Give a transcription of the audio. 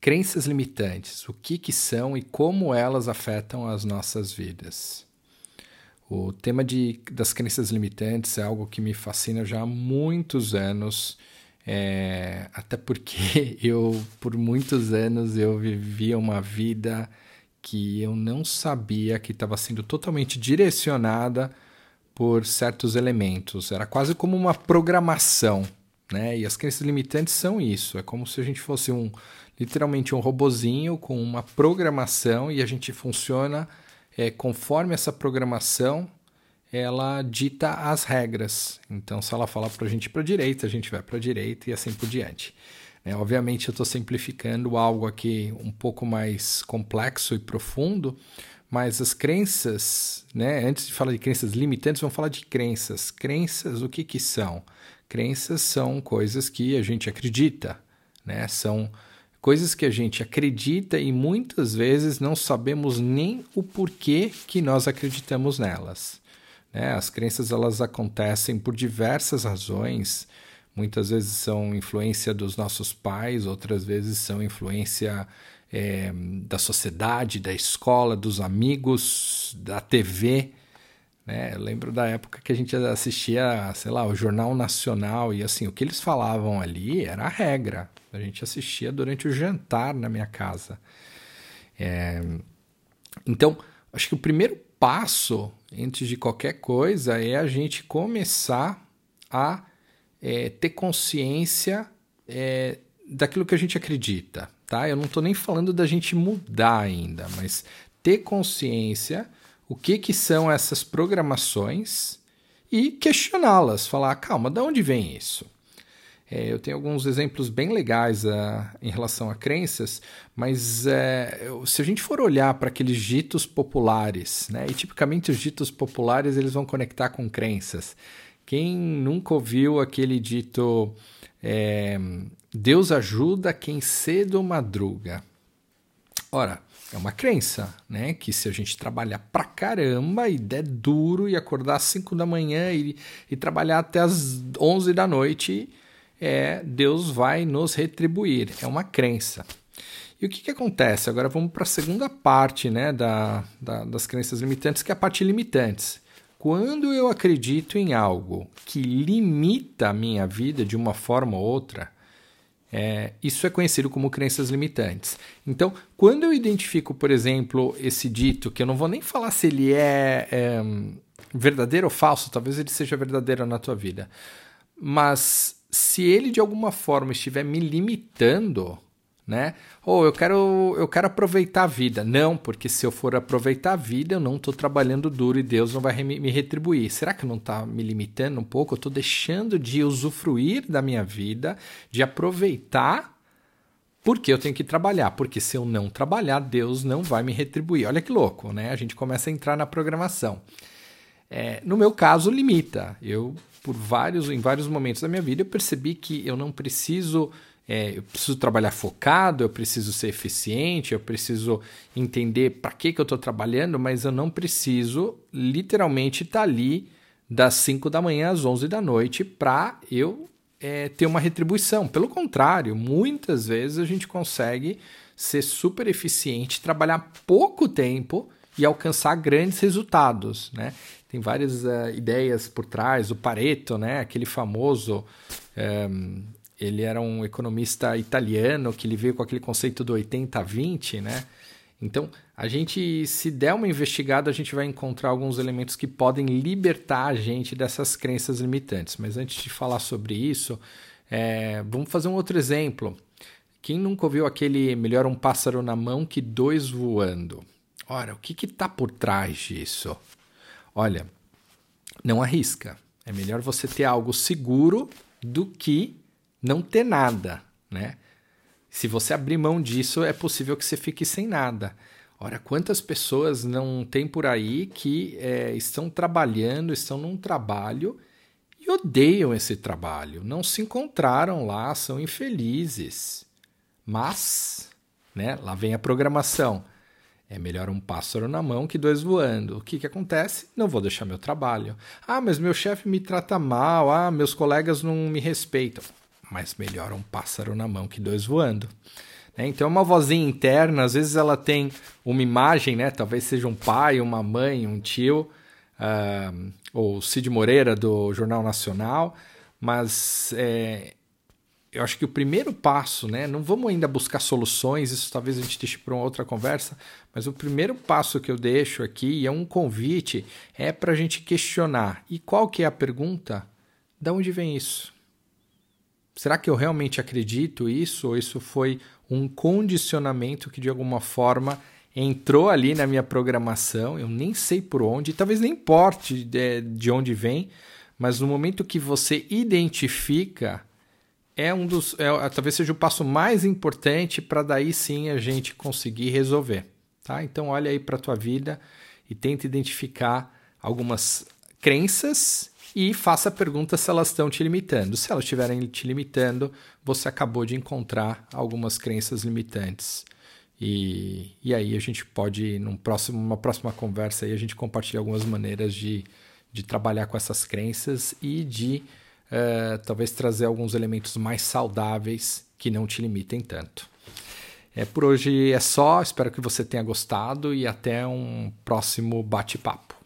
Crenças limitantes, o que, que são e como elas afetam as nossas vidas. O tema de, das crenças limitantes é algo que me fascina já há muitos anos, é, até porque eu, por muitos anos, eu vivia uma vida que eu não sabia que estava sendo totalmente direcionada por certos elementos. Era quase como uma programação, né? E as crenças limitantes são isso. É como se a gente fosse um literalmente um robozinho com uma programação e a gente funciona é, conforme essa programação ela dita as regras. Então, se ela fala para a gente ir para a direita, a gente vai para a direita e assim por diante. É, obviamente, eu estou simplificando algo aqui um pouco mais complexo e profundo, mas as crenças, né, antes de falar de crenças limitantes, vamos falar de crenças. Crenças, o que, que são? Crenças são coisas que a gente acredita, né? são coisas que a gente acredita e muitas vezes não sabemos nem o porquê que nós acreditamos nelas. Né? As crenças elas acontecem por diversas razões. Muitas vezes são influência dos nossos pais, outras vezes são influência é, da sociedade, da escola, dos amigos, da TV. Né? Eu lembro da época que a gente assistia, sei lá, o Jornal Nacional e assim, o que eles falavam ali era a regra. A gente assistia durante o jantar na minha casa. É... Então, acho que o primeiro passo antes de qualquer coisa é a gente começar a é, ter consciência é, daquilo que a gente acredita, tá? Eu não estou nem falando da gente mudar ainda, mas ter consciência o que, que são essas programações e questioná-las, falar, calma, de onde vem isso? É, eu tenho alguns exemplos bem legais uh, em relação a crenças, mas uh, se a gente for olhar para aqueles ditos populares, né, e tipicamente os ditos populares eles vão conectar com crenças. Quem nunca ouviu aquele dito é, Deus ajuda quem cedo madruga? Ora, é uma crença, né? Que se a gente trabalhar pra caramba e der duro e acordar às 5 da manhã e, e trabalhar até às 11 da noite, é, Deus vai nos retribuir. É uma crença. E o que, que acontece? Agora vamos para a segunda parte né, da, da, das crenças limitantes, que é a parte limitantes. Quando eu acredito em algo que limita a minha vida de uma forma ou outra, é, isso é conhecido como crenças limitantes. Então, quando eu identifico, por exemplo, esse dito, que eu não vou nem falar se ele é, é verdadeiro ou falso, talvez ele seja verdadeiro na tua vida, mas se ele de alguma forma estiver me limitando, né? Ou eu quero eu quero aproveitar a vida. Não, porque se eu for aproveitar a vida, eu não estou trabalhando duro e Deus não vai me retribuir. Será que não está me limitando um pouco? Eu estou deixando de usufruir da minha vida, de aproveitar porque eu tenho que trabalhar, porque se eu não trabalhar, Deus não vai me retribuir. Olha que louco, né? A gente começa a entrar na programação. É, no meu caso, limita. Eu por vários, em vários momentos da minha vida, eu percebi que eu não preciso. É, eu preciso trabalhar focado, eu preciso ser eficiente, eu preciso entender para que, que eu estou trabalhando, mas eu não preciso literalmente estar tá ali das 5 da manhã às 11 da noite para eu é, ter uma retribuição. Pelo contrário, muitas vezes a gente consegue ser super eficiente, trabalhar pouco tempo e alcançar grandes resultados, né? tem várias uh, ideias por trás. O Pareto, né, aquele famoso, um, ele era um economista italiano que ele veio com aquele conceito do 80-20, né? Então, a gente, se der uma investigada, a gente vai encontrar alguns elementos que podem libertar a gente dessas crenças limitantes. Mas antes de falar sobre isso, é, vamos fazer um outro exemplo. Quem nunca ouviu aquele melhor um pássaro na mão que dois voando? Ora, o que está por trás disso? Olha, não arrisca. É melhor você ter algo seguro do que não ter nada, né? Se você abrir mão disso, é possível que você fique sem nada. Ora, quantas pessoas não tem por aí que é, estão trabalhando, estão num trabalho e odeiam esse trabalho, não se encontraram lá, são infelizes. Mas, né, lá vem a programação. É melhor um pássaro na mão que dois voando. O que, que acontece? Não vou deixar meu trabalho. Ah, mas meu chefe me trata mal. Ah, meus colegas não me respeitam. Mas melhor um pássaro na mão que dois voando. Né? Então é uma vozinha interna, às vezes ela tem uma imagem, né? talvez seja um pai, uma mãe, um tio, uh, ou Cid Moreira do Jornal Nacional, mas é, eu acho que o primeiro passo, né? Não vamos ainda buscar soluções, isso talvez a gente deixe para uma outra conversa, mas o primeiro passo que eu deixo aqui, e é um convite, é para a gente questionar. E qual que é a pergunta? De onde vem isso? Será que eu realmente acredito isso? Ou isso foi um condicionamento que de alguma forma entrou ali na minha programação? Eu nem sei por onde, talvez nem importe de, de onde vem, mas no momento que você identifica é um dos. É, talvez seja o passo mais importante para daí sim a gente conseguir resolver. Tá? Então olha aí para a tua vida e tenta identificar algumas crenças e faça perguntas se elas estão te limitando. Se elas estiverem te limitando, você acabou de encontrar algumas crenças limitantes. E, e aí a gente pode, num próximo, uma próxima conversa, aí a gente compartilha algumas maneiras de, de trabalhar com essas crenças e de uh, talvez trazer alguns elementos mais saudáveis que não te limitem tanto. É, por hoje é só, espero que você tenha gostado e até um próximo bate-papo.